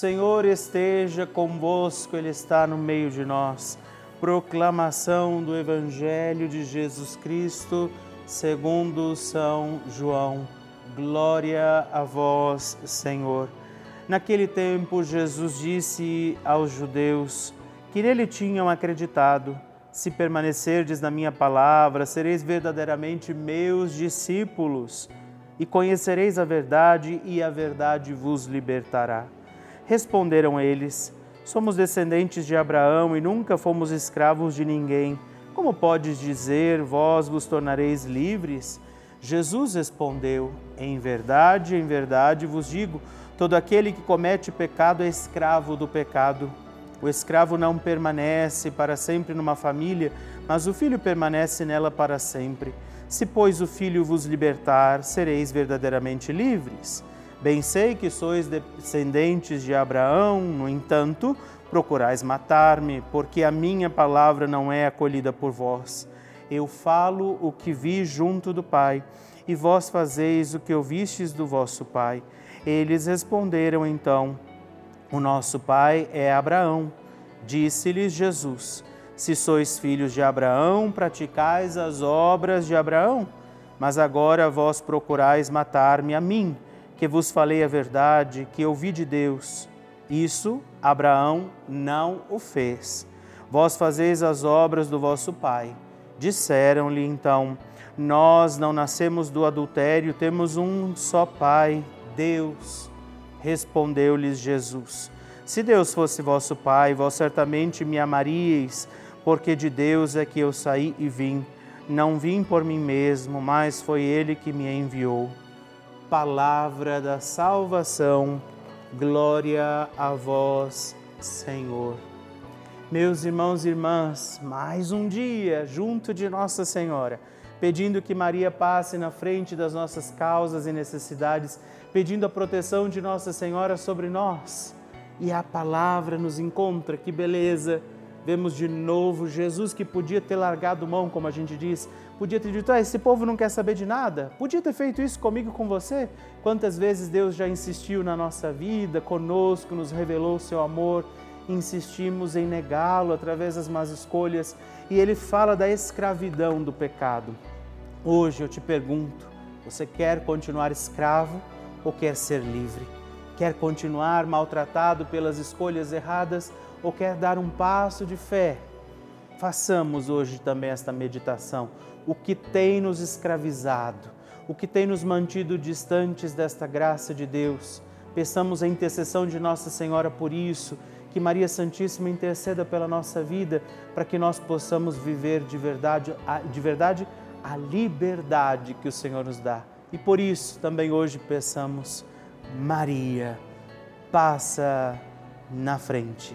Senhor esteja convosco, Ele está no meio de nós. Proclamação do Evangelho de Jesus Cristo segundo São João. Glória a vós, Senhor. Naquele tempo, Jesus disse aos judeus que nele tinham acreditado: Se permanecerdes na minha palavra, sereis verdadeiramente meus discípulos e conhecereis a verdade, e a verdade vos libertará. Responderam eles: Somos descendentes de Abraão e nunca fomos escravos de ninguém. Como podes dizer, vós vos tornareis livres? Jesus respondeu: Em verdade, em verdade vos digo, todo aquele que comete pecado é escravo do pecado. O escravo não permanece para sempre numa família, mas o filho permanece nela para sempre. Se, pois, o filho vos libertar, sereis verdadeiramente livres. Bem sei que sois descendentes de Abraão, no entanto, procurais matar-me, porque a minha palavra não é acolhida por vós. Eu falo o que vi junto do Pai, e vós fazeis o que ouvistes do vosso Pai. Eles responderam então: O nosso pai é Abraão. Disse-lhes Jesus: Se sois filhos de Abraão, praticais as obras de Abraão. Mas agora vós procurais matar-me a mim, que vos falei a verdade, que ouvi de Deus. Isso Abraão não o fez. Vós fazeis as obras do vosso pai. Disseram-lhe então: Nós não nascemos do adultério, temos um só pai, Deus. Respondeu-lhes Jesus: Se Deus fosse vosso pai, vós certamente me amaríeis, porque de Deus é que eu saí e vim. Não vim por mim mesmo, mas foi ele que me enviou. Palavra da salvação Glória a vós, Senhor. Meus irmãos e irmãs, mais um dia junto de Nossa Senhora, pedindo que Maria passe na frente das nossas causas e necessidades, pedindo a proteção de Nossa Senhora sobre nós. e a palavra nos encontra. Que beleza! Vemos de novo Jesus que podia ter largado mão, como a gente diz, podia ter dito: ah, esse povo não quer saber de nada, podia ter feito isso comigo, com você. Quantas vezes Deus já insistiu na nossa vida, conosco, nos revelou o seu amor, insistimos em negá-lo através das más escolhas, e ele fala da escravidão do pecado. Hoje eu te pergunto: você quer continuar escravo ou quer ser livre? Quer continuar maltratado pelas escolhas erradas ou quer dar um passo de fé? Façamos hoje também esta meditação. O que tem nos escravizado? O que tem nos mantido distantes desta graça de Deus? Peçamos a intercessão de Nossa Senhora por isso, que Maria Santíssima interceda pela nossa vida, para que nós possamos viver de verdade, de verdade a liberdade que o Senhor nos dá. E por isso também hoje peçamos Maria, passa na frente.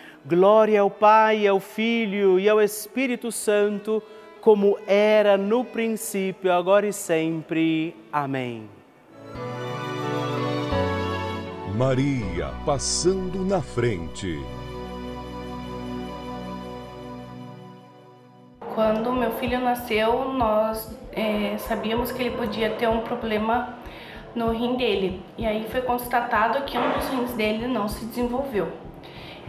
Glória ao Pai, ao Filho e ao Espírito Santo, como era no princípio, agora e sempre. Amém. Maria passando na frente. Quando meu filho nasceu, nós é, sabíamos que ele podia ter um problema no rim dele. E aí foi constatado que um dos rins dele não se desenvolveu.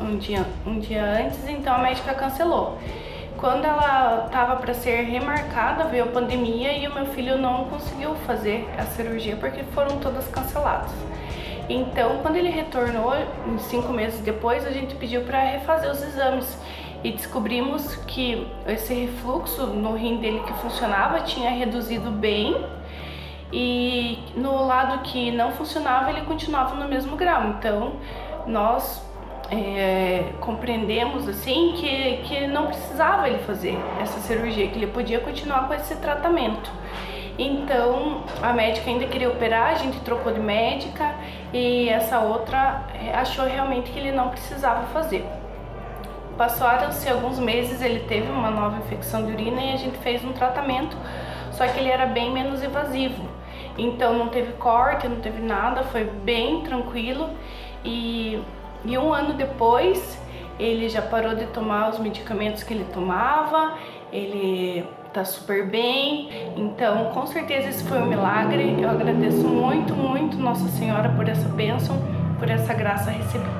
um dia, um dia antes, então a médica cancelou. Quando ela estava para ser remarcada, veio a pandemia e o meu filho não conseguiu fazer a cirurgia porque foram todas canceladas. Então, quando ele retornou, cinco meses depois, a gente pediu para refazer os exames e descobrimos que esse refluxo no rim dele que funcionava tinha reduzido bem e no lado que não funcionava ele continuava no mesmo grau. Então, nós é, compreendemos assim que, que não precisava ele fazer essa cirurgia, que ele podia continuar com esse tratamento. Então a médica ainda queria operar, a gente trocou de médica e essa outra é, achou realmente que ele não precisava fazer. Passaram-se alguns meses, ele teve uma nova infecção de urina e a gente fez um tratamento, só que ele era bem menos invasivo. Então não teve corte, não teve nada, foi bem tranquilo e e um ano depois, ele já parou de tomar os medicamentos que ele tomava, ele tá super bem. Então, com certeza esse foi um milagre. Eu agradeço muito, muito Nossa Senhora por essa bênção, por essa graça recebida.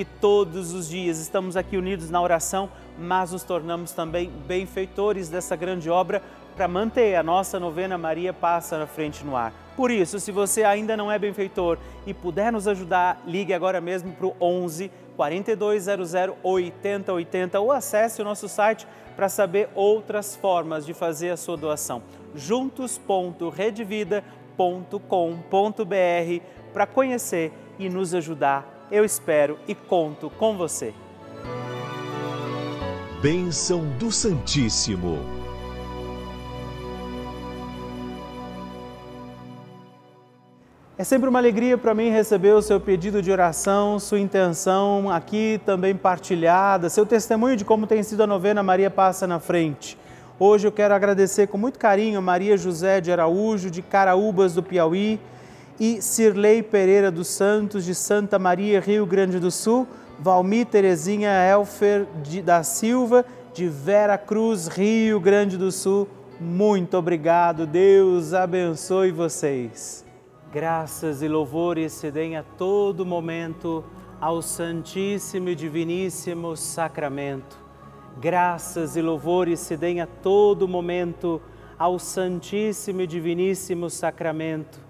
que todos os dias estamos aqui unidos na oração, mas nos tornamos também benfeitores dessa grande obra para manter a nossa novena Maria Passa na Frente no Ar. Por isso, se você ainda não é benfeitor e puder nos ajudar, ligue agora mesmo para o 11 4200 8080 ou acesse o nosso site para saber outras formas de fazer a sua doação. juntos.redvida.com.br para conhecer e nos ajudar. Eu espero e conto com você. Bênção do Santíssimo. É sempre uma alegria para mim receber o seu pedido de oração, sua intenção aqui também partilhada, seu testemunho de como tem sido a novena Maria Passa na Frente. Hoje eu quero agradecer com muito carinho a Maria José de Araújo, de Caraúbas do Piauí, e Cirlei Pereira dos Santos, de Santa Maria, Rio Grande do Sul, Valmi Terezinha Elfer de, da Silva, de Vera Cruz, Rio Grande do Sul. Muito obrigado, Deus abençoe vocês. Graças e louvores se deem a todo momento ao Santíssimo e Diviníssimo Sacramento. Graças e louvores se deem a todo momento ao Santíssimo e Diviníssimo Sacramento.